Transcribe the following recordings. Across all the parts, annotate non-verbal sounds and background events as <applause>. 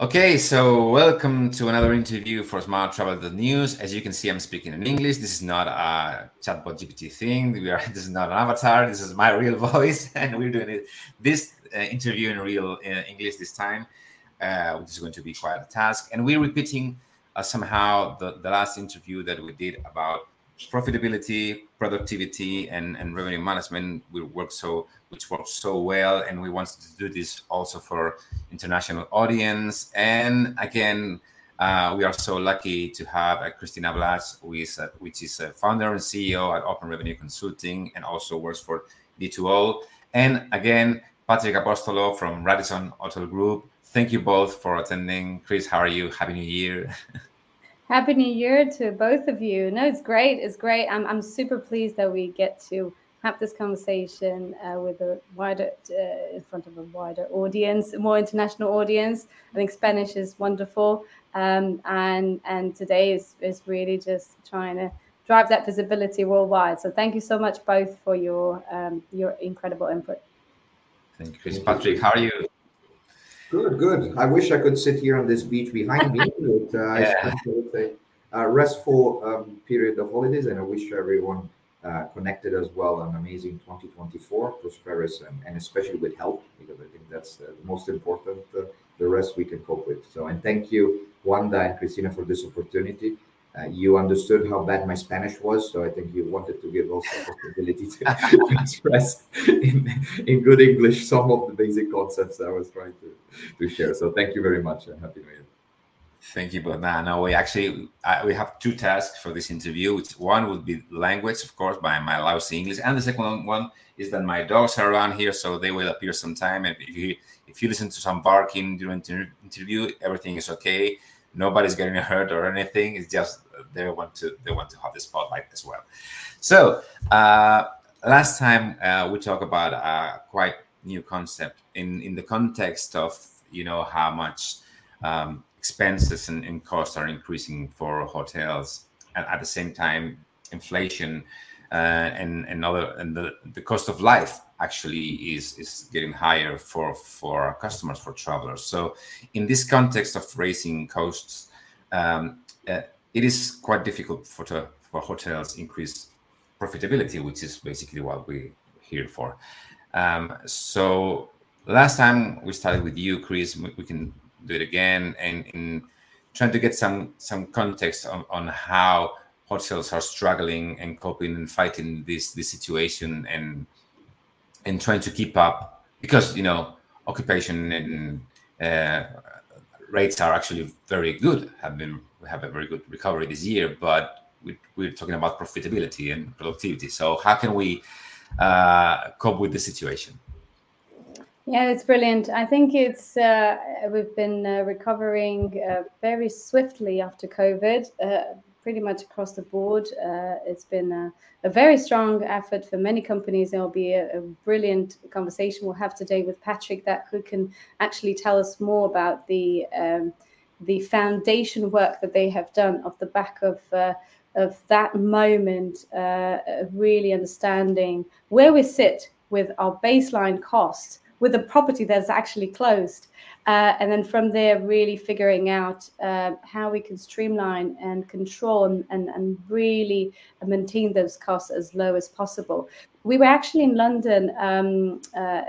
Okay, so welcome to another interview for Smart Travel News. As you can see, I'm speaking in English. This is not a chatbot GPT thing. We are, <laughs> this is not an avatar. This is my real <laughs> voice, and we're doing it this uh, interview in real uh, English this time, uh, which is going to be quite a task. And we're repeating uh, somehow the, the last interview that we did about profitability, productivity, and, and revenue management. We work so which works so well, and we wanted to do this also for international audience. And again, uh, we are so lucky to have uh, Cristina Blaj, who is, uh, which is a founder and CEO at Open Revenue Consulting, and also works for D2O. And again, Patrick Apostolo from Radisson Hotel Group. Thank you both for attending. Chris, how are you? Happy New Year. <laughs> Happy New Year to both of you. No, it's great. It's great. I'm, I'm super pleased that we get to have this conversation uh, with a wider uh, in front of a wider audience, a more international audience. I think Spanish is wonderful, um, and and today is is really just trying to drive that visibility worldwide. So thank you so much both for your um, your incredible input. Thank you, Chris. Patrick, how are you? Good, good. I wish I could sit here on this beach behind me, <laughs> but uh, yeah. I spent a restful um, period of holidays, and I wish everyone uh, connected as well an amazing 2024 prosperous and, and especially with health because i think that's uh, the most important uh, the rest we can cope with so and thank you Juanda and cristina for this opportunity uh, you understood how bad my spanish was so i think you wanted to give also possibility to, to <laughs> express in, in good english some of the basic concepts i was trying to, to share so thank you very much and happy new year Thank you, but now no, we actually uh, we have two tasks for this interview. Which one would be language, of course, by my lousy English, and the second one is that my dogs are around here, so they will appear sometime. And if you if you listen to some barking during the interview, everything is okay. Nobody's getting hurt or anything. It's just they want to they want to have the spotlight as well. So uh, last time uh, we talked about a quite new concept in in the context of you know how much um, expenses and, and costs are increasing for hotels, and at the same time, inflation and and other and the, the cost of life actually is is getting higher for for our customers for travelers. So in this context of raising costs, um, uh, it is quite difficult for to, for hotels increase profitability, which is basically what we're here for. Um, so last time we started with you, Chris. We can do it again and in trying to get some some context on, on how hotels are struggling and coping and fighting this this situation and and trying to keep up because you know occupation and uh, rates are actually very good have been we have a very good recovery this year but we, we're talking about profitability and productivity so how can we uh, cope with the situation yeah, it's brilliant. I think it's uh, we've been uh, recovering uh, very swiftly after COVID, uh, pretty much across the board. Uh, it's been a, a, very strong effort for many companies. Will be a, a, brilliant conversation we'll have today with Patrick that who can actually tell us more about the um, the foundation work that they have done off the back of uh, of that moment, of really understanding where we sit with our baseline cost with a property that's actually closed. Uh, and then from there, really figuring out uh, how we can streamline and control and, and, and, really maintain those costs as low as possible. We were actually in London um, uh,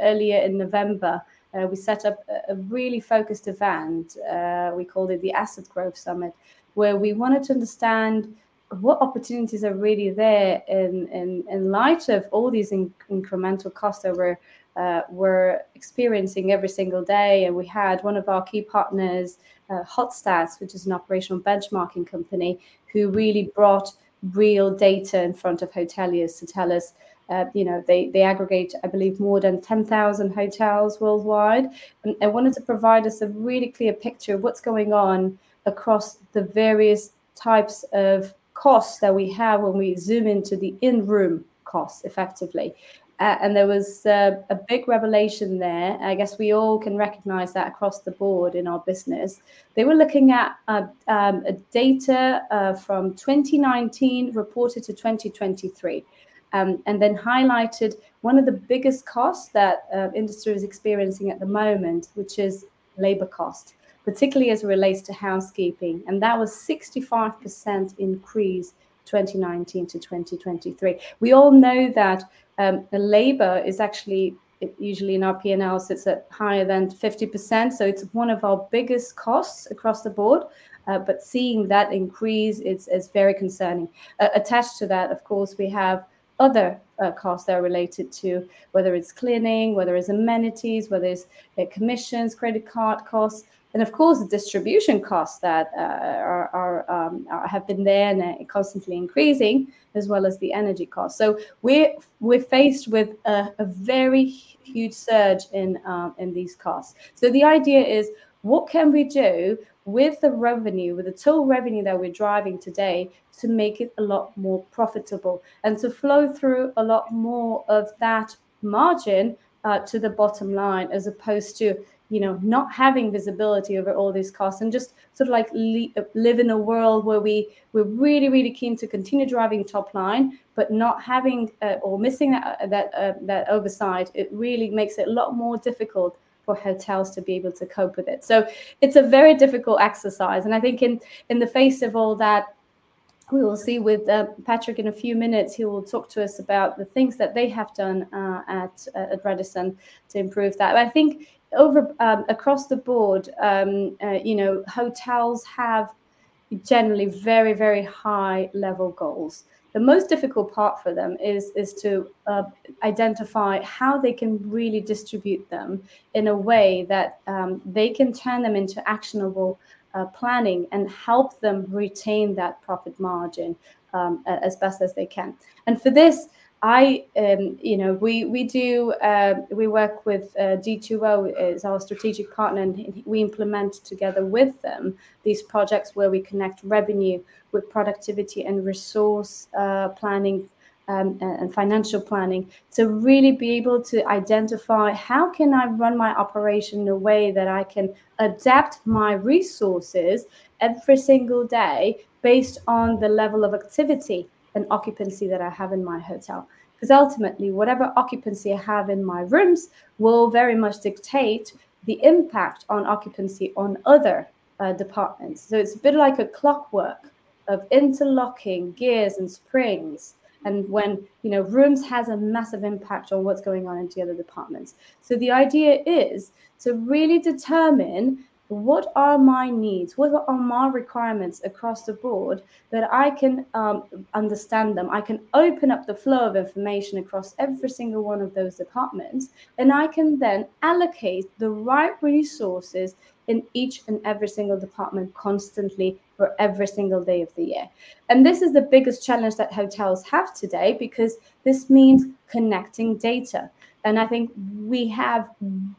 earlier in November. Uh, we set up a, really focused event. Uh, we called it the Asset Growth Summit, where we wanted to understand what opportunities are really there in, in, in light of all these in, incremental costs that we're, uh, we're experiencing every single day. And we had one of our key partners, uh, Hotstats, which is an operational benchmarking company, who really brought real data in front of hoteliers to tell us uh, you know, they, they aggregate, I believe, more than 10,000 hotels worldwide. And I wanted to provide us a really clear picture of what's going on across the various types of costs that we have when we zoom into the in-room costs effectively. Uh, and there was uh, a big revelation there. I guess we all can recognize that across the board in our business. They were looking at uh, um, data uh, from 2019 reported to 2023, um, and then highlighted one of the biggest costs that uh, industry is experiencing at the moment, which is labor cost, particularly as it relates to housekeeping. And that was 65% increase 2019 to 2023. We all know that um, the labor is actually usually in our P&L sits at higher than 50%. So it's one of our biggest costs across the board. Uh, but seeing that increase is, is very concerning. Uh, attached to that, of course, we have other uh, costs that are related to whether it's cleaning, whether it's amenities, whether it's uh, commissions, credit card costs, and of course the distribution costs that uh, are, are, um, are, have been there and constantly increasing, as well as the energy costs. So we're we're faced with a, a very huge surge in um, in these costs. So the idea is, what can we do with the revenue, with the total revenue that we're driving today, to make it a lot more profitable and to flow through a lot more of that margin uh, to the bottom line, as opposed to you know not having visibility over all these costs and just sort of like li- live in a world where we we're really really keen to continue driving top line but not having uh, or missing that that uh, that oversight it really makes it a lot more difficult for hotels to be able to cope with it. So it's a very difficult exercise. And I think in in the face of all that, we will see with uh, Patrick in a few minutes. He will talk to us about the things that they have done uh, at uh, at Radisson to improve that. But I think over um, across the board, um, uh, you know, hotels have generally very very high level goals the most difficult part for them is is to uh, identify how they can really distribute them in a way that um, they can turn them into actionable uh, planning and help them retain that profit margin um, as best as they can. And for this, I, um, you know, we we do uh, we work with uh, D2O as our strategic partner, and we implement together with them these projects where we connect revenue with productivity and resource uh, planning um, and financial planning. To really be able to identify how can I run my operation in a way that I can adapt my resources every single day based on the level of activity and occupancy that I have in my hotel. Because ultimately, whatever occupancy I have in my rooms will very much dictate the impact on occupancy on other uh, departments. So it's a bit like a clockwork of interlocking gears and springs. And when you know rooms has a massive impact on what's going on in the other departments. So the idea is to really determine what are my needs? What are my requirements across the board that i can um, understand them? I can open up the flow of information across every single one of those departments and i can then allocate the right resources in each and every single department constantly for every single day of the year. And this is the biggest challenge that hotels have today because this means connecting data and I think we have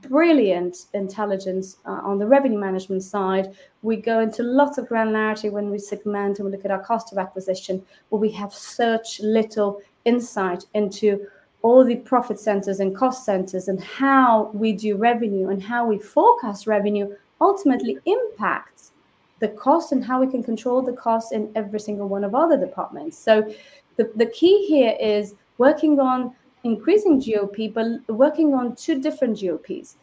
brilliant intelligence uh, on the revenue management side. We go into lots of granularity when we segment and we look at our cost of acquisition, but we have such little insight into all the profit centers and cost centers and how we do revenue and how we forecast revenue ultimately impacts the cost and how we can control the cost in every single one of other departments. So the, the key here is working on increasing GOP, but working on two different GOPs.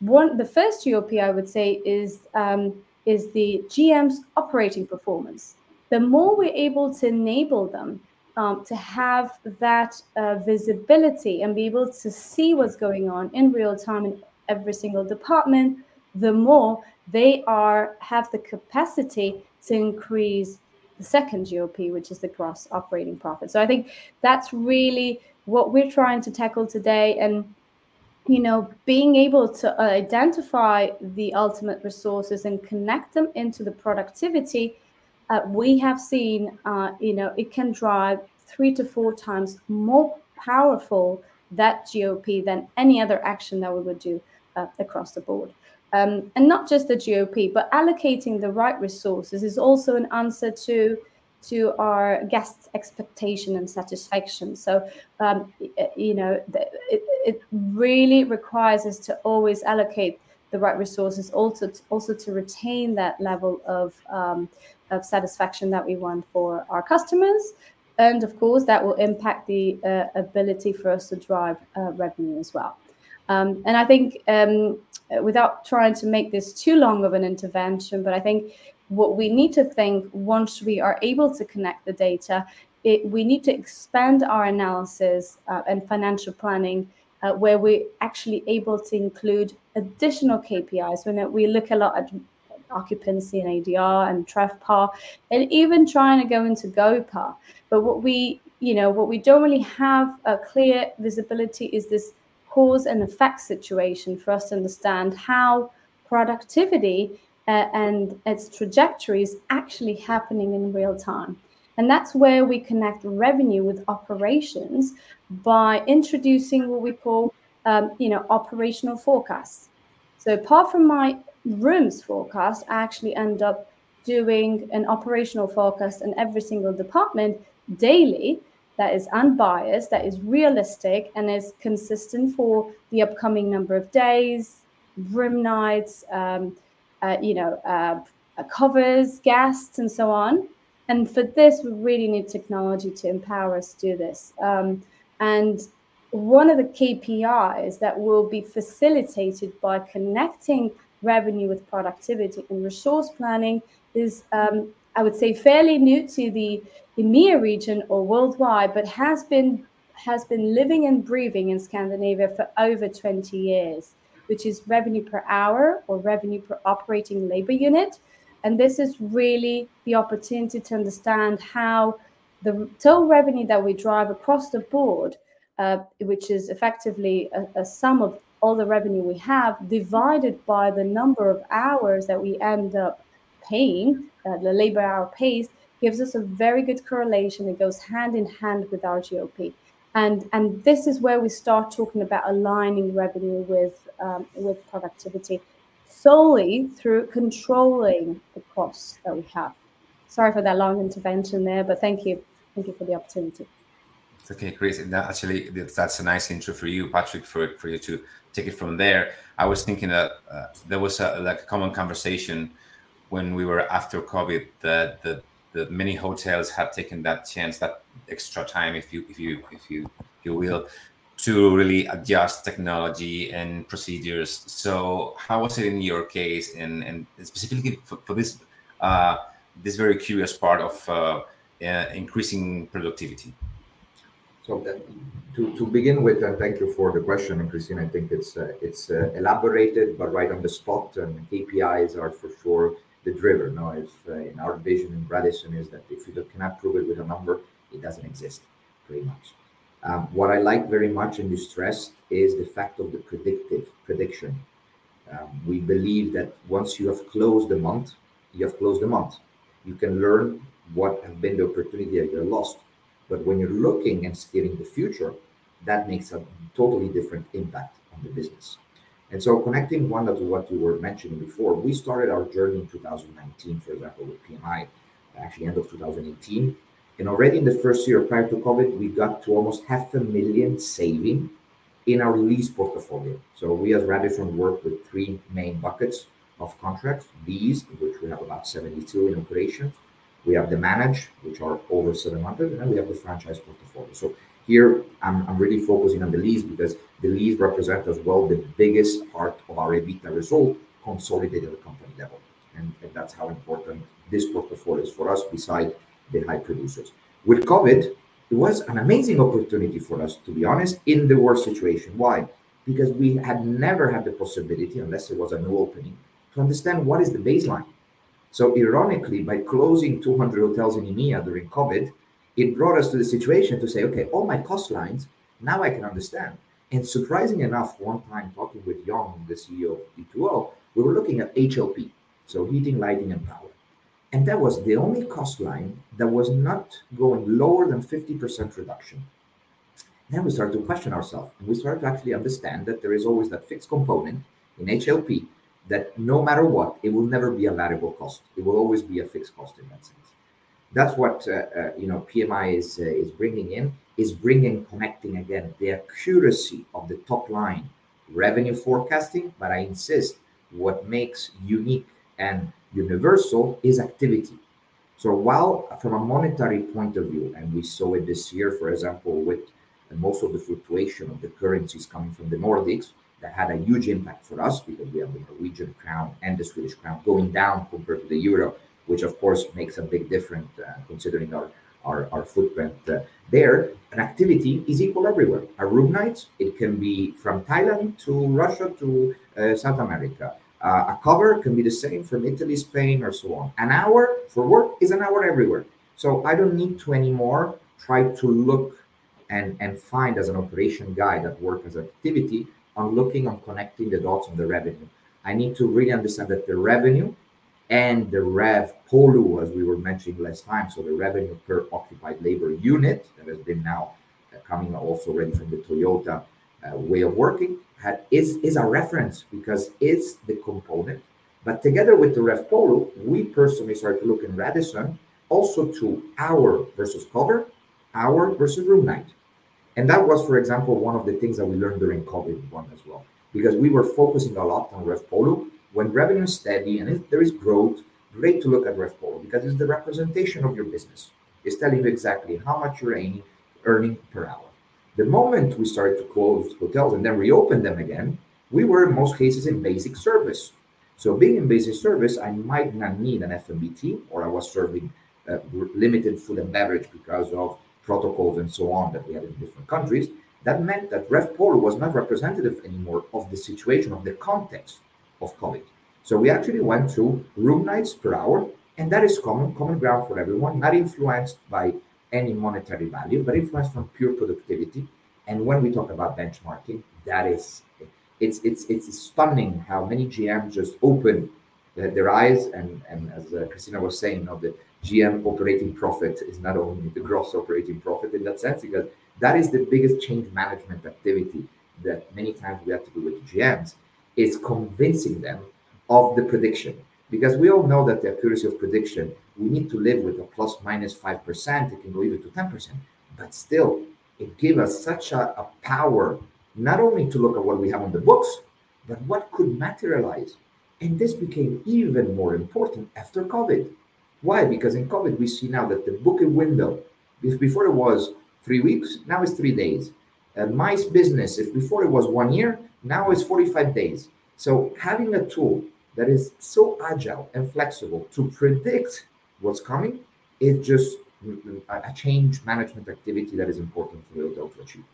One, the first GOP I would say is um, is the GM's operating performance. The more we're able to enable them um, to have that uh, visibility and be able to see what's going on in real time in every single department, the more they are have the capacity to increase the second GOP, which is the gross operating profit. So I think that's really what we're trying to tackle today and you know being able to identify the ultimate resources and connect them into the productivity uh, we have seen uh, you know it can drive three to four times more powerful that gop than any other action that we would do uh, across the board. Um, and not just the gop but allocating the right resources is also an answer to to our guests' expectation and satisfaction. So, um, you know, it, it really requires us to always allocate the right resources, also to, also to retain that level of um, of satisfaction that we want for our customers, and of course, that will impact the uh, ability for us to drive uh, revenue as well. Um, and I think, um, without trying to make this too long of an intervention, but I think what we need to think once we are able to connect the data, it, we need to expand our analysis uh, and financial planning uh, where we're actually able to include additional KPIs. When we look a lot at occupancy and ADR and TRevPAR, and even trying to go into GOPPAR. But what we, you know, what we don't really have a clear visibility is this cause and effect situation for us to understand how productivity uh, and its trajectory is actually happening in real time. And that's where we connect revenue with operations by introducing what we call, um, you know, operational forecasts. So apart from my rooms forecast, I actually end up doing an operational forecast in every single department daily that is unbiased, that is realistic, and is consistent for the upcoming number of days, room nights, um, uh, you know, uh, covers, guests, and so on. And for this, we really need technology to empower us to do this. Um, and one of the KPIs that will be facilitated by connecting revenue with productivity and resource planning is, um, I would say, fairly new to the EMEA region or worldwide, but has been has been living and breathing in Scandinavia for over 20 years, which is revenue per hour or revenue per operating labor unit. And this is really the opportunity to understand how the total revenue that we drive across the board, uh, which is effectively a, a sum of all the revenue we have divided by the number of hours that we end up paying, uh, the labor hour pays, gives us a very good correlation. It goes hand in hand with our GOP. And, and this is where we start talking about aligning revenue with, um, with productivity solely through controlling the costs that we have. Sorry for that long intervention there, but thank you. Thank you for the opportunity. Okay, Chris. And that actually, that's a nice intro for you, Patrick, for, for you to take it from there. I was thinking that uh, there was a, like a common conversation when we were after COVID that the, the many hotels have taken that chance, that extra time, if you if you if you if you will, to really adjust technology and procedures. So, how was it in your case, and and specifically for, for this uh, this very curious part of uh, uh, increasing productivity? So that, to, to begin with, and thank you for the question, and Christine, I think it's uh, it's uh, elaborated but right on the spot, and KPIs are for sure the driver. Now, if uh, in our vision in Radisson is that if you cannot prove it with a number, it doesn't exist, pretty much. Um, what I like very much and you stressed is the fact of the predictive prediction. Um, we believe that once you have closed the month, you have closed the month. You can learn what have been the opportunity that you lost but when you're looking and steering the future, that makes a totally different impact on the business. And so, connecting one to what you were mentioning before, we started our journey in 2019, for example, with PMI, actually end of 2018. And already in the first year prior to COVID, we got to almost half a million saving in our lease portfolio. So we as Radisson work with three main buckets of contracts, lease, which we have about 72 in operations, we have the managed, which are over 700, and then we have the franchise portfolio. So here I'm, I'm really focusing on the lease because lease represent as well the biggest part of our EBITDA result consolidated at company level. And, and that's how important this portfolio is for us beside the high producers. With COVID, it was an amazing opportunity for us, to be honest, in the worst situation. Why? Because we had never had the possibility, unless it was a new opening, to understand what is the baseline so ironically, by closing 200 hotels in EMEA during COVID, it brought us to the situation to say, okay, all my cost lines, now I can understand. And surprising enough, one time talking with Young, the CEO of D2O, we were looking at HLP, so heating, lighting, and power. And that was the only cost line that was not going lower than 50% reduction. Then we started to question ourselves, and we started to actually understand that there is always that fixed component in HLP that no matter what, it will never be a variable cost. It will always be a fixed cost in that sense. That's what uh, uh, you know PMI is uh, is bringing in is bringing connecting again the accuracy of the top line revenue forecasting. But I insist, what makes unique and universal is activity. So while from a monetary point of view, and we saw it this year, for example, with most of the fluctuation of the currencies coming from the Nordics, that had a huge impact for us because we have the Norwegian crown and the Swedish crown going down compared to the euro, which of course makes a big difference uh, considering our our, footprint uh, there. An activity is equal everywhere. A room night, it can be from Thailand to Russia to uh, South America. A cover can be the same from Italy, Spain, or so on. An hour for work is an hour everywhere. So I don't need to anymore try to look and, and find as an operation guy that work as activity on looking on connecting the dots on the revenue. I need to really understand that the revenue and the rev polu, as we were mentioning last time, so the revenue per occupied labor unit that has been now uh, coming also already from the Toyota uh, way of working, had, is, is a reference because it's the component. But together with the RevPOLU, we personally started to look in Radisson also to hour versus cover, hour versus room night. And that was, for example, one of the things that we learned during COVID one as well, because we were focusing a lot on rev polu when revenue is steady and there is growth, great to look at RevPOLU because it's the representation of your business. It's telling you exactly how much you're earning, earning per hour. The moment we started to close hotels and then reopen them again, we were in most cases in basic service. So being in basic service, I might not need an FMBT or I was serving uh, limited food and beverage because of protocols and so on that we had in different countries. That meant that RevPOLU was not representative anymore of the situation, of the context of COVID. So we actually went to room nights per hour, and that is common, common ground for everyone, not influenced by any monetary value, but influenced from pure productivity. And when we talk about benchmarking, that is it's it's it's stunning how many GMs just open their eyes and and as uh, Cristina was saying, you know, the GM operating profit is not only the gross operating profit in that sense, because that is the biggest change management activity that many times we have to do with GMs is convincing them of the prediction. Because we all know that the accuracy of prediction, we need to live with a plus minus 5%, it can go even to 10%. But still, it gave us such a, a power, not only to look at what we have on the books, but what could materialize. And this became even more important after COVID. Why? Because in COVID, we see now that the booking window, if before it was three weeks, now it's three days. And my business, if before it was one year, now it's 45 days. So having a tool that is so agile and flexible to predict what's coming is just a change management activity that is important for the hotel to achieve.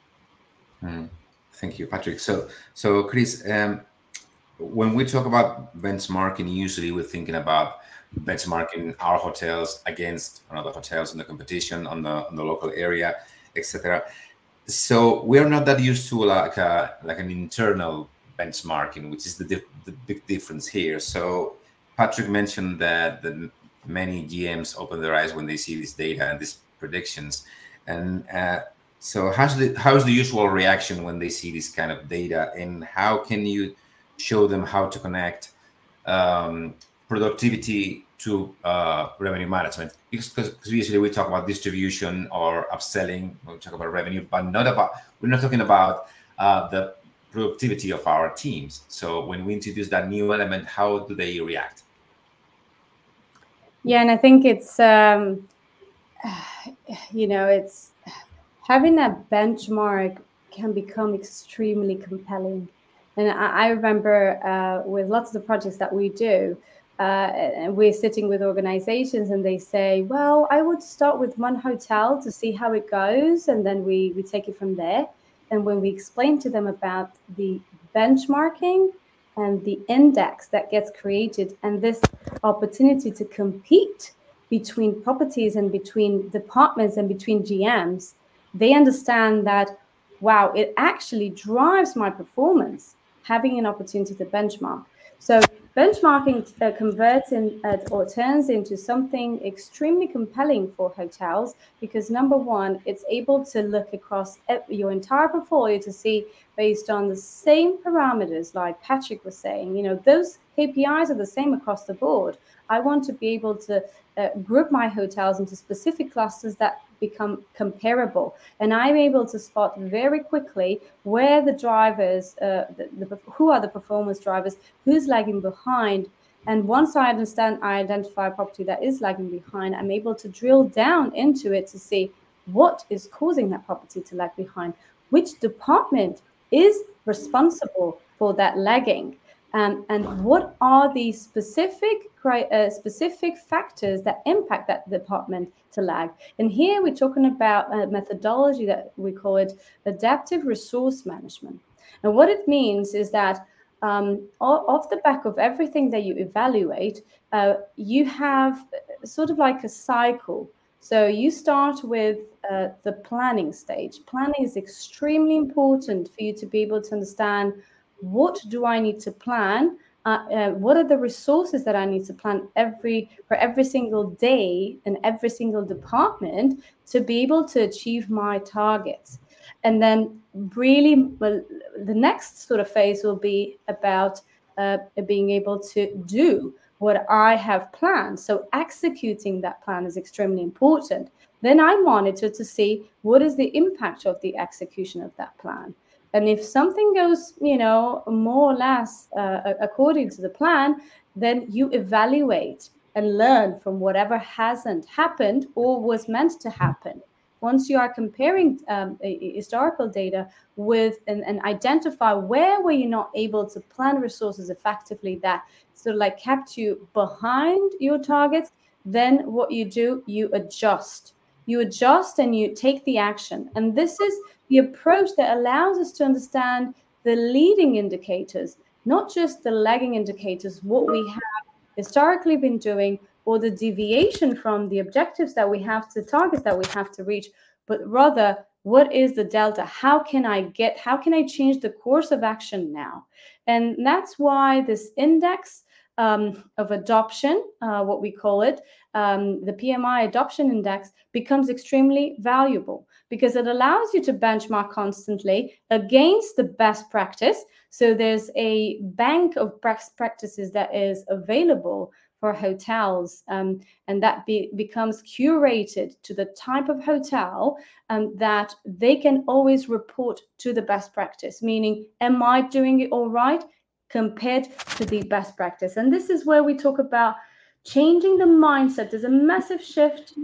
Mm. Thank you, Patrick. So, so Chris, um, when we talk about benchmarking, usually we're thinking about benchmarking our hotels against another hotels in the competition on the on the local area, etc so we're not that used to like a, like an internal benchmarking, which is the, the big difference here. So Patrick mentioned that the many GMs open their eyes when they see this data and these predictions. And uh, so how's the how's the usual reaction when they see this kind of data, and how can you show them how to connect um, productivity to uh, revenue management. Because usually we talk about distribution or upselling we talk about revenue but not about we're not talking about uh, the productivity of our teams. So when we introduce that new element how do they react? Yeah and i think it's um, <sighs> you know it's having that benchmark can become extremely compelling. And i, I remember uh, with lots of the projects that we do uh, and we're sitting with organizations and they say, well, I would start with one hotel to see how it goes, and then we, we take it from there. And when we explain to them about the benchmarking and the index that gets created and this opportunity to compete between properties and between departments and between GMs, they understand that, wow, it actually drives my performance having an opportunity to benchmark. So benchmarking uh, converts in, uh, or turns into something extremely compelling for hotels because number one, it's able to look across your entire portfolio to see based on the same parameters, like Patrick was saying. You know, those KPIs are the same across the board. I want to be able to uh, group my hotels into specific clusters that become comparable. And I'm able to spot very quickly where the drivers, uh, the, the, who are the performance drivers, who's lagging behind. And once I understand, I identify a property that is lagging behind, I'm able to drill down into it to see what is causing that property to lag behind, which department is responsible for that lagging. Um, and what are the specific uh, specific factors that impact that department to lag? And here we're talking about a methodology that we call it adaptive resource management. And what it means is that um, off the back of everything that you evaluate, uh, you have sort of like a cycle. So you start with uh, the planning stage. Planning is extremely important for you to be able to understand what do I need to plan? Uh, uh, what are the resources that I need to plan every for every single day in every single department to be able to achieve my targets? And then, really, well, the next sort of phase will be about uh, being able to do what I have planned. So, executing that plan is extremely important. Then I monitor to see what is the impact of the execution of that plan. And if something goes, you know, more or less uh, according to the plan, then you evaluate and learn from whatever hasn't happened or was meant to happen. Once you are comparing um, historical data with and, and identify where were you not able to plan resources effectively that sort of like kept you behind your targets, then what you do, you adjust. You adjust and you take the action. And this is the approach that allows us to understand the leading indicators, not just the lagging indicators, what we have historically been doing, or the deviation from the objectives that we have to targets that we have to reach, but rather what is the delta? How can I get, how can I change the course of action now? And that's why this index um, of adoption, uh, what we call it, um, the PMI adoption index, becomes extremely valuable because it allows you to benchmark constantly against the best practice. So there's a bank of best practices that is available for hotels, um, and that be, becomes curated to the type of hotel um, that they can always report to the best practice. Meaning, am I doing it all right compared to the best practice? And this is where we talk about changing the mindset. There's a massive shift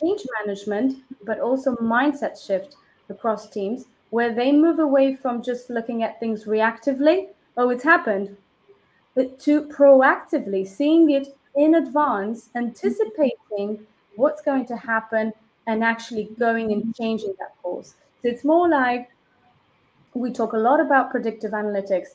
change management, but also mindset shift across teams where they move away from just looking at things reactively, oh, it's happened, but to proactively seeing it in advance, anticipating what's going to happen, and actually going and changing that course. So it's more like we talk a lot about predictive analytics,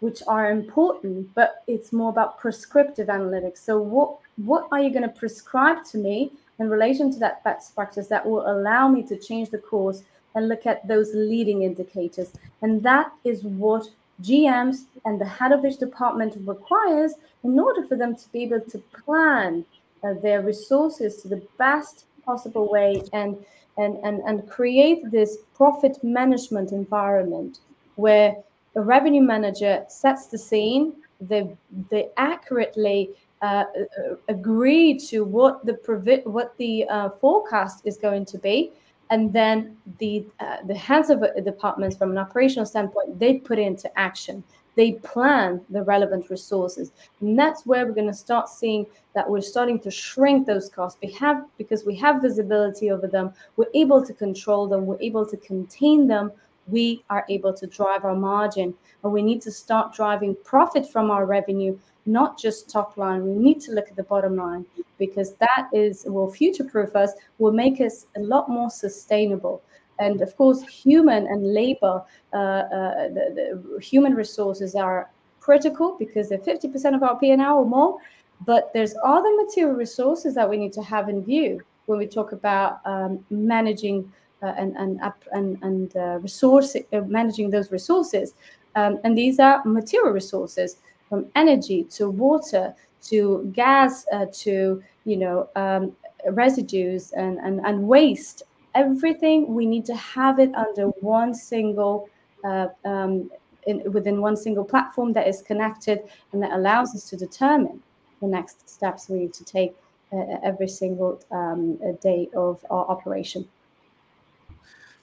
which are important, but it's more about prescriptive analytics. So what what are you going to prescribe to me in relation to that best practice that will allow me to change the course and look at those leading indicators. And that is what GMs and the head of each department requires in order for them to be able to plan uh, their resources to the best possible way and, and, and, and create this profit management environment where a revenue manager sets the scene, they, they accurately uh, uh, agree to what the provi- what the uh, forecast is going to be, and then the uh, the heads of departments, from an operational standpoint, they put into action. They plan the relevant resources, and that's where we're going to start seeing that we're starting to shrink those costs. We have because we have visibility over them. We're able to control them. We're able to contain them we are able to drive our margin But we need to start driving profit from our revenue not just top line. We need to look at the bottom line because that is will future proof us, will make us a lot more sustainable. And of course, human and labor, uh, uh, the, the, human resources are critical because they're 50% of our P&L or more. But there's other material resources that we need to have in view when we talk about um, managing uh, and and and, and uh, resource uh, managing those resources. Um, and these are material resources from energy to water to gas uh, to you know um, residues and, and, and waste everything we need to have it under one single uh, um, in, within one single platform that is connected and that allows us to determine the next steps we need to take uh, every single um, day of our operation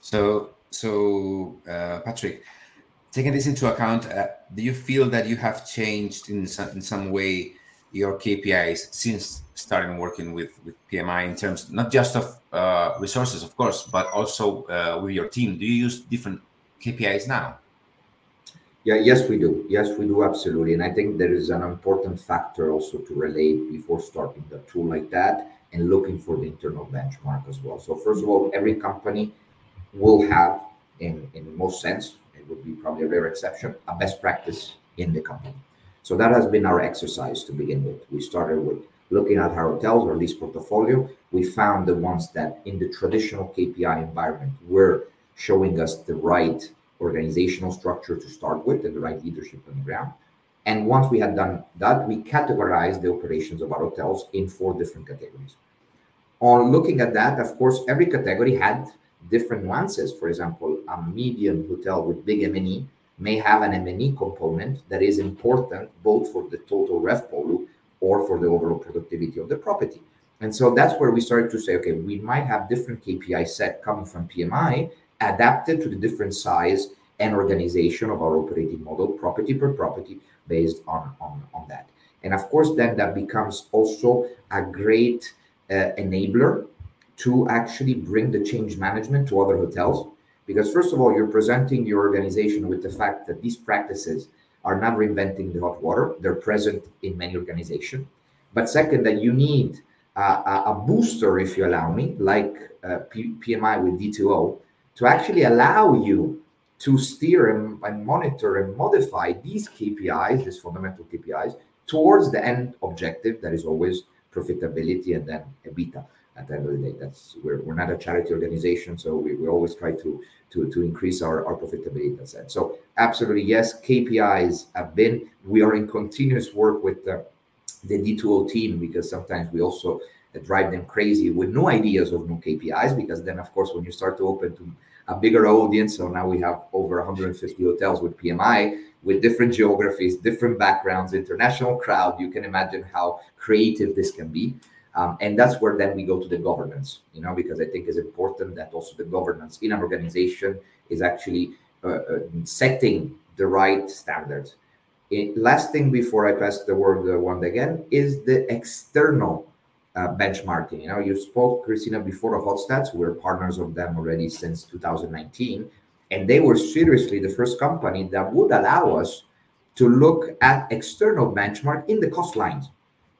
so so uh, patrick taking this into account, uh, do you feel that you have changed in some, in some way your KPIs since starting working with, with PMI in terms not just of uh, resources, of course, but also uh, with your team? Do you use different KPIs now? Yeah, yes, we do. Yes, we do absolutely. And I think there is an important factor also to relate before starting the tool like that and looking for the internal benchmark as well. So first of all, every company will have, in in most sense, it would be probably a rare exception, a best practice in the company. So that has been our exercise to begin with. We started with looking at our hotels or lease portfolio. We found the ones that in the traditional KPI environment were showing us the right organizational structure to start with and the right leadership on the ground. And once we had done that, we categorized the operations of our hotels in four different categories. On looking at that, of course, every category had different nuances. For example, a medium hotel with big M&E may have an M&E component that is important both for the total RevPOR or for the overall productivity of the property. And so that's where we started to say, okay, we might have different KPI set coming from PMI adapted to the different size and organization of our operating model, property per property, based on, on, on that. And of course, then that becomes also a great uh, enabler to actually bring the change management to other hotels. Because, first of all, you're presenting your organization with the fact that these practices are not reinventing the hot water, they're present in many organizations. But second, that you need a, booster, if you allow me, like uh, P- PMI with D2O, to actually allow you to steer and, and, monitor and modify these KPIs, these fundamental KPIs, towards the end objective that is always profitability and then EBITDA at the end of the day. That's we're, we're not a charity organization, so we, we always try to to, to increase our, our profitability. That's it. So absolutely yes, KPIs have been. We are in continuous work with the, the D2O team because sometimes we also drive them crazy with no ideas of new KPIs because then of course when you start to open to a bigger audience, so now we have over 150 hotels with PMI with different geographies, different backgrounds, international crowd. You can imagine how creative this can be. Um, and that's where then we go to the governance, you know, because I think it's important that also the governance in an organization is actually uh, uh, setting the right standards. It, last thing before I pass the word uh, one again is the external uh, benchmarking. You know, you spoke, Cristina, before of Hotstats. We're partners of them already since 2019. And they were seriously the first company that would allow us to look at external benchmark in the cost lines.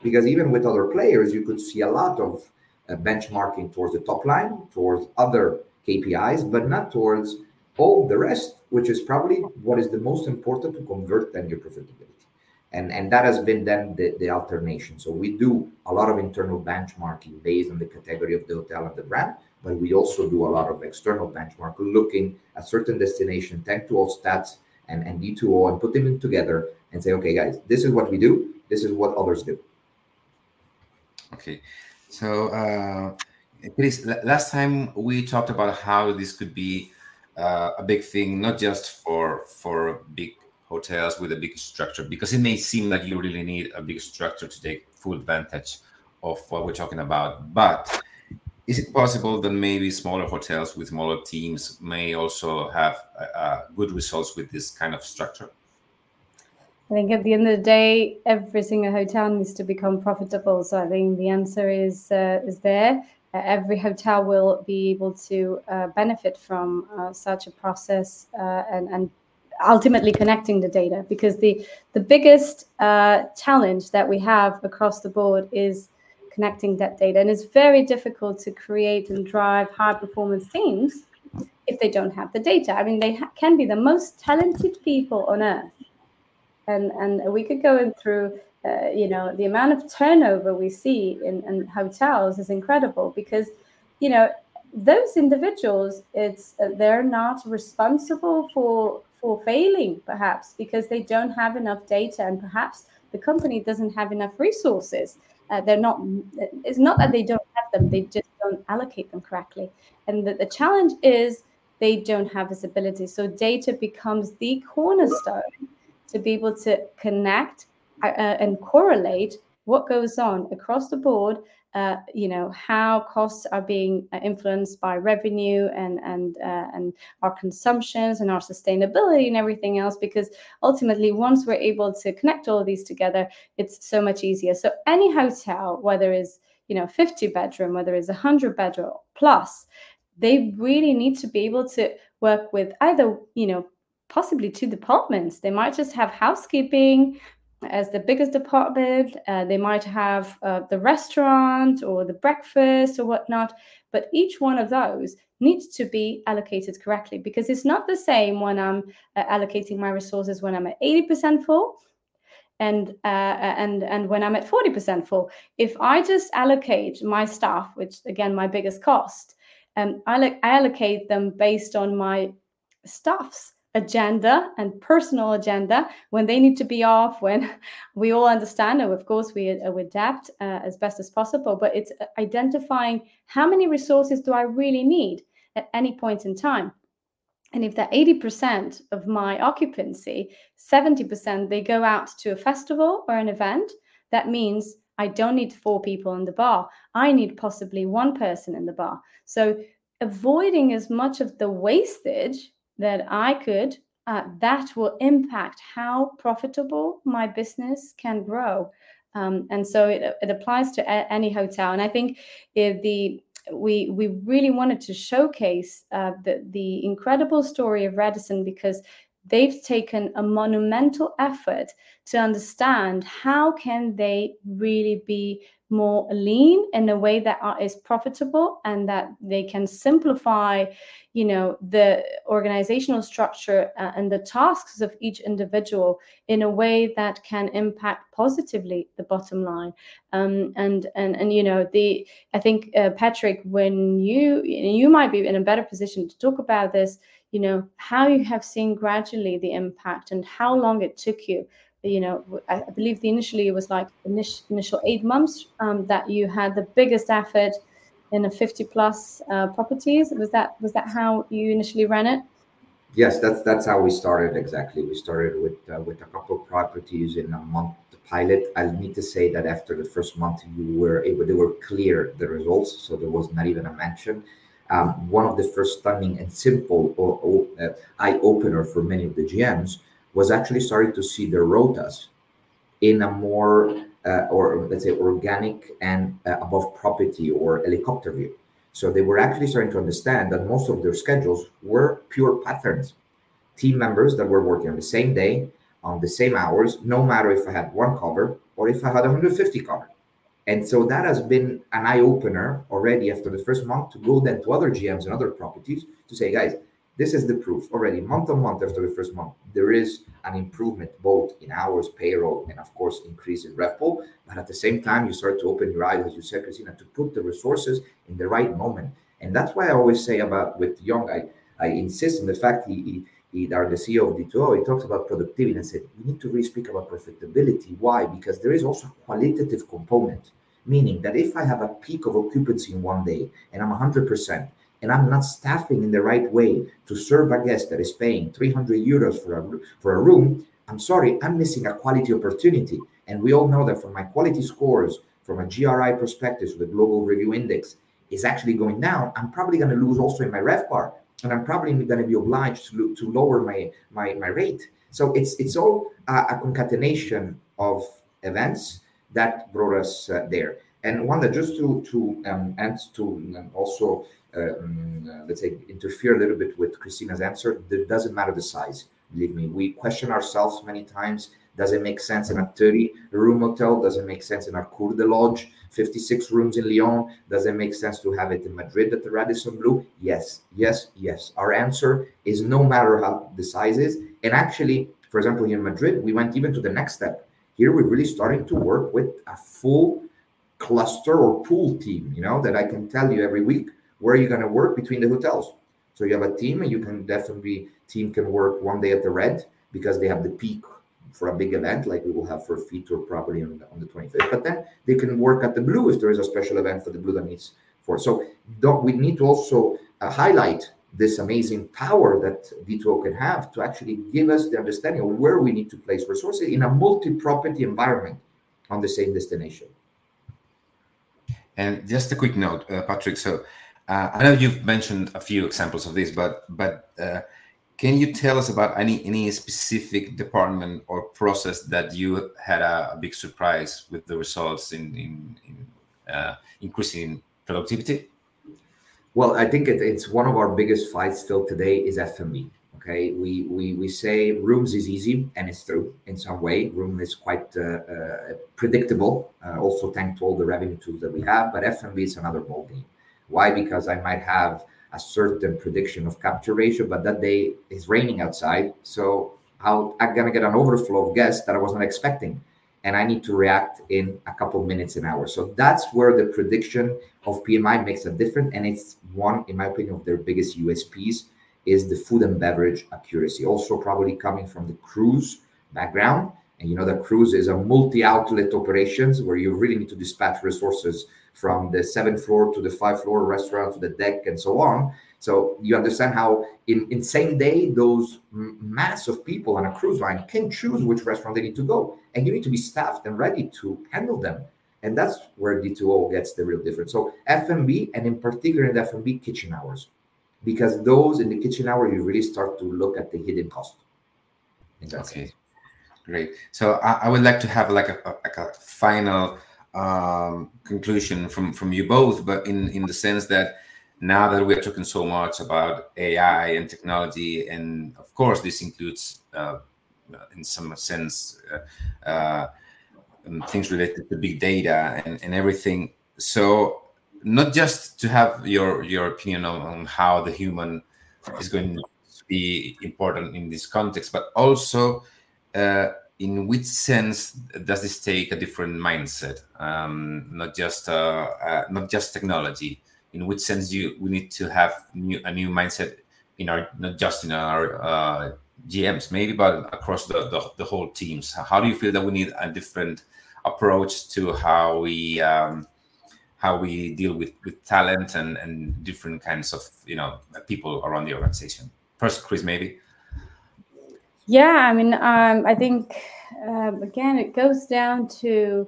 Because even with other players, you could see a lot of uh, benchmarking towards the top line, towards other KPIs, but not towards all the rest, which is probably what is the most important to convert then your profitability. And and that has been then the, the alternation. So we do a lot of internal benchmarking based on the category of the hotel and the brand but we also do a lot of external benchmark looking at certain destination thanks to Hotstats and, and d2o and put them in together and say okay guys this is what we do. This is what others do okay so uh Chris, last time we talked about how this could be uh, a big thing, not just for for big hotels with a big structure because it may seem like you really need a big structure to take full advantage of what we're talking about. But is it possible that maybe smaller hotels with smaller teams may also have uh, good results with this kind of structure? I think at the end of the day, every single hotel needs to become profitable. So I think the answer is uh, is there. Uh, every hotel will be able to uh, benefit from uh, such a process and and ultimately connecting the data because the the biggest uh, challenge that we have across the board is connecting that data and it's very difficult to create and drive high performance teams if they don't have the data i mean they ha- can be the most talented people on earth and and we could go in through uh, you know the amount of turnover we see in, in hotels is incredible because you know those individuals it's uh, they're not responsible for for failing, perhaps because they don't have enough data and perhaps the company doesn't have enough resources. Uh, they're not, it's not that they don't have them, they just don't allocate them correctly. And the, the challenge is they don't have visibility. So data becomes the cornerstone to be able to connect uh, and correlate what goes on across the board uh, you know how costs are being uh, influenced by revenue and and uh, and our consumptions and our sustainability and everything else because ultimately once we're able to connect all of these together it's so much easier. So any hotel whether it's you know 50 bedroom whether it's 100 bedroom plus they really need to be able to work with either you know possibly two departments. They might just have housekeeping as the biggest department. Uh, they might have uh, the restaurant or the breakfast or whatnot. But each one of those needs to be allocated correctly because it's not the same when I'm uh, allocating my resources when I'm at 80% full and uh, and and when I'm at 40% full. If I just allocate my staff, which again my biggest cost, um, I, I allocate them based on my staff's agenda and personal agenda when they need to be off when <laughs> we all understand and of course we, uh, we adapt uh, as best as possible. But it's uh, identifying how many resources do i really need at any point in time. And if that 80% of my occupancy 70% they go out to a festival or an event that means i don't need four people in the bar. I need possibly one person in the bar. So avoiding as much of the wastage that I could, uh, that will impact how profitable my business can grow. Um, and so it, it applies to a, any hotel. And I think if the we we really wanted to showcase uh, the the incredible story of Radisson because they've taken a monumental effort to understand how can they really be more lean in a way that is profitable and that they can simplify you know the organizational structure uh, and the tasks of each individual in a way that can impact positively the bottom line. Um, and and and you know the i think uh, patrick when you you might be in a better position to talk about this you know how you have seen gradually the impact and how long it took you you know i believe the initially it was like initial, eight months um, that you had the biggest effort in a 50 plus uh, properties. Was that was that how you initially ran it? Yes that's that's how we started exactly. We started with uh, with a couple of properties in a month pilot. I need to say that after the first month you were able they were clear the results so there was not even a mention. Um, one of the first stunning and simple or, or uh, eye opener for many of the gms was actually starting to see the rotas in a more uh, or let's say organic and uh, above property or helicopter view. So they were actually starting to understand that most of their schedules were pure patterns. Team members that were working on the same day, on the same hours, no matter if I had one cover or if I had 150 cover. And so that has been an eye opener already after the first month to go then to other GMs and other properties to say, guys, this is the proof already month on month after the first month. There is an improvement both in hours, payroll, and of course, increase in RevPOR. But at the same time, you start to open your eyes, as you said, Cristina, to put the resources in the right moment. And that's why I always say about with Young, I, I insist on the fact he, he he, the CEO of D2O, he talks about productivity and said, we need to really speak about profitability. Why? Because there is also a qualitative component, meaning that if I have a peak of occupancy in one day and I'm 100%, and I'm not staffing in the right way to serve a guest that is paying 300 euros for a, for a room, I'm sorry, I'm missing a quality opportunity. And we all know that from my quality scores, from a GRI perspective, so the Global Review Index is actually going down, I'm probably going to lose also in my RevPAR. And I'm probably going to be obliged to, to lower my, my, my rate. So it's it's all a, a concatenation of events that brought us uh, there. And one that just to to um, and to um, also um, let's say interfere a little bit with Cristina's answer, it doesn't matter the size. Believe me, we question ourselves many times. Does it make sense in a 30 room hotel? Does it make sense in our Cour de Lodge, 56 rooms in Lyon? Does it make sense to have it in Madrid at the Radisson Blu? Yes, yes, yes. Our answer is no matter how the size is. And actually, for example, here in Madrid, we went even to the next step. Here, we're really starting to work with a full cluster or pool team, you know, that I can tell you every week where you're going to work between the hotels? So you have a team, and you can definitely team can work one day at the red because they have the peak for a big event like we will have for Fitur property on the, on the 25th. But then they can work at the blue if there is a special event for the blue that needs for. So don't, we need to also uh, highlight this amazing power that D2O can have to actually give us the understanding of where we need to place resources in a multi-property environment on the same destination. And just a quick note, uh, Patrick. So uh, I know you've mentioned a few examples of this, but but uh, can you tell us about any any specific department or process that you had a, a big surprise with the results in in, in uh, increasing productivity? Well, I think it, it's one of our biggest fights still today is F&B. Okay, we, we we say rooms is easy, and it's true in some way. Room is quite uh, uh, predictable. Uh, also, thanks to all the revenue tools that we have. But F&B is another ballgame. Why? Because I might have a certain prediction of capture ratio, but that day is raining outside, so how I'm gonna get an overflow of guests that I was not expecting, and I need to react in a couple minutes an hour. So that's where the prediction of PMI makes a difference, and it's one, in my opinion, of their biggest USPs is the food and beverage accuracy. Also, probably coming from the cruise background. And you know that cruise is a multi-outlet operations where you really need to dispatch resources from the seventh floor to the five floor restaurant to the deck and so on. So you understand how in, in same day those mass of people on a cruise line can choose which restaurant they need to go, and you need to be staffed and ready to handle them. And that's where D2O gets the real difference. So F&B, and in particular in the F&B kitchen hours because those in the kitchen hour you really start to look at the hidden cost. Okay. sense. great. So I, I, would like to have like a, a like a final um, conclusion from from you both but in in the sense that now that we're talking so much about ai and technology and of course this includes uh, in some sense uh, uh, things related to big data and, and everything. So not just to have your your opinion on, on how the human is going to be important in this context, but also uh, in which sense does this take a different mindset? Um, not just uh, uh, not just technology. In which sense you we need to have new, a new mindset in our not just in our uh, GMs maybe, but across the, the, the whole teams. How do you feel that we need a different approach to how we um, how we deal with with talent and and different kinds of you know people around the organization. First chris maybe? Yeah i mean um, i think um, again it goes down to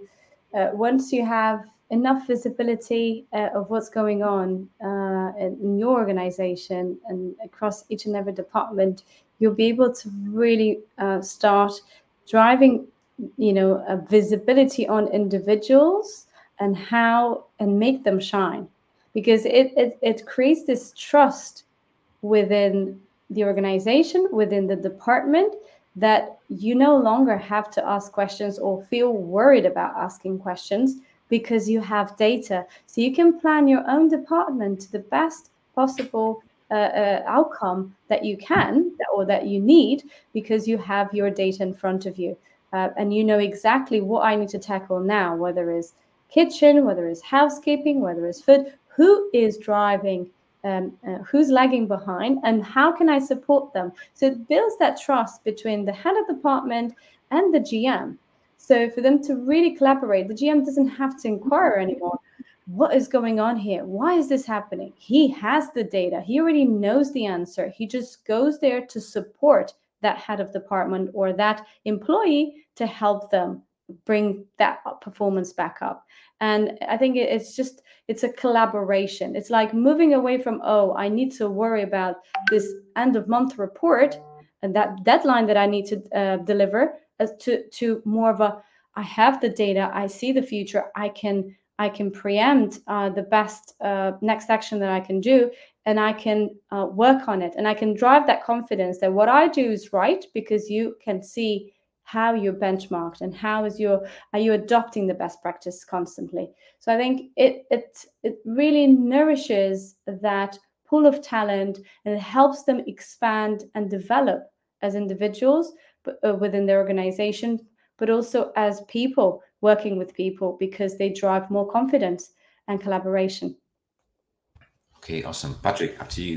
uh, once you have enough visibility uh, of what's going on uh, in your organization and across each and every department you'll be able to really uh, start driving you know a visibility on individuals and how and make them shine. Because it, it, it creates this trust within the organization within the department that you no longer have to ask questions or feel worried about asking questions because you have data. So you can plan your own department to the best possible uh, uh, outcome that you can or that you need because you have your data in front of you. Uh, and you know exactly what i need to tackle now whether it's kitchen, whether it's housekeeping, whether it's food, who is driving, um, uh, who's lagging behind, and how can I support them? So it builds that trust between the head of department and the GM. So for them to really collaborate, the GM doesn't have to inquire anymore. What is going on here? Why is this happening? He has the data. He already knows the answer. He just goes there to support that head of department or that employee to help them bring that performance back up. And i think it's just it's a collaboration. It's like moving away from oh i need to worry about this end of month report and that deadline that i need to uh, deliver as to to more of a i have the data i see the future i can i can preempt uh, the best uh, next action that i can do and i can uh, work on it. And i can drive that confidence that what i do is right because you can see how you're benchmarked and how is your are you adopting the best practice constantly? So i think it it it really nourishes that pool of talent and it helps them expand and develop as individuals but, uh, within their organization but also as people working with people because they drive more confidence and collaboration. Okay awesome. Patrick up to you.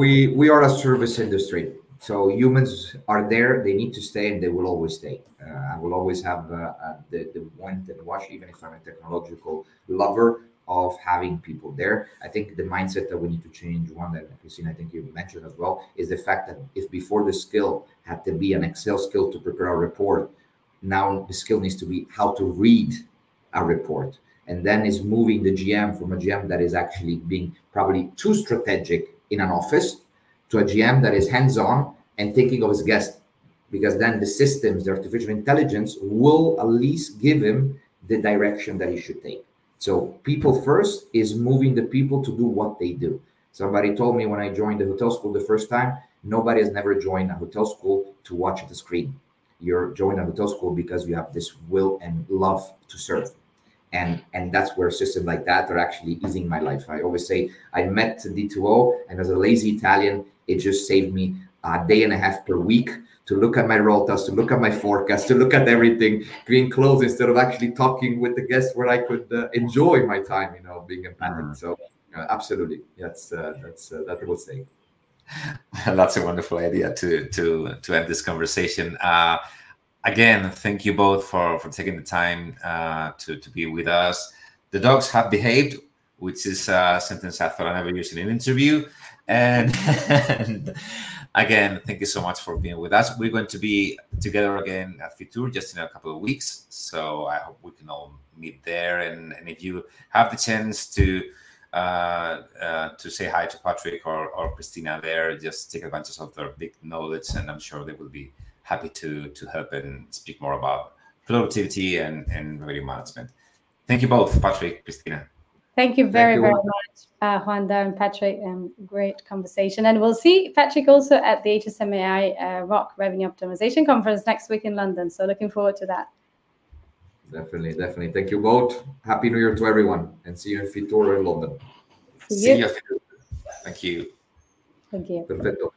We we are a service industry so humans are there they need to stay and they will always stay. Uh, i will always have uh, uh, the, the want and watch even if i'm a technological lover of having people there. I think the mindset that we need to change one that christine i think you mentioned as well is the fact that if before the skill had to be an excel skill to prepare a report now the skill needs to be how to read a report. And then is moving the gm from a gm that is actually being probably too strategic in an office to a GM that is hands on and thinking of his guest, because then the systems, the artificial intelligence, will at least give him the direction that he should take. So, people first is moving the people to do what they do. Somebody told me when I joined the hotel school the first time, Nobody has never joined a hotel school to watch the screen. You're joining a hotel school because you have this will and love to serve. And and that's where systems like that are actually easing my life. I always say I met D2O, and as a lazy Italian, it just saved me a day and a half per week to look at my rotas, to look at my forecast, to look at everything, green clothes instead of actually talking with the guests where I could uh, enjoy my time, you know, being empathic. Mm. So uh, absolutely, that's uh, that's uh, that would say. <laughs> That's a wonderful idea to to to end this conversation. Uh, again, thank you both for for taking the time uh, to to be with us. The dogs have behaved, which is a sentence I thought I never used in an interview, and, and <laughs> again, thank you so much for being with us. We're going to be together again at Fitur just in a couple of weeks. So I hope we can all meet there. And, and if you have the chance to uh, uh, to say hi to Patrick or, or Cristina there, just take advantage of their big knowledge, and I'm sure they will be happy to to help and speak more about productivity and, and revenue management. Thank you both, Patrick, Cristina. Thank you very, Thank you. very much, uh, Juanda and Patrick. Um, great conversation. And we'll see Patrick also at the HSMAI uh, ROC Revenue Optimization Conference next week in London. So looking forward to that. Definitely, definitely. Thank you both. Happy New Year to everyone and see you in Fitur in London. See you. See you. Thank you. Thank you. Perfecto.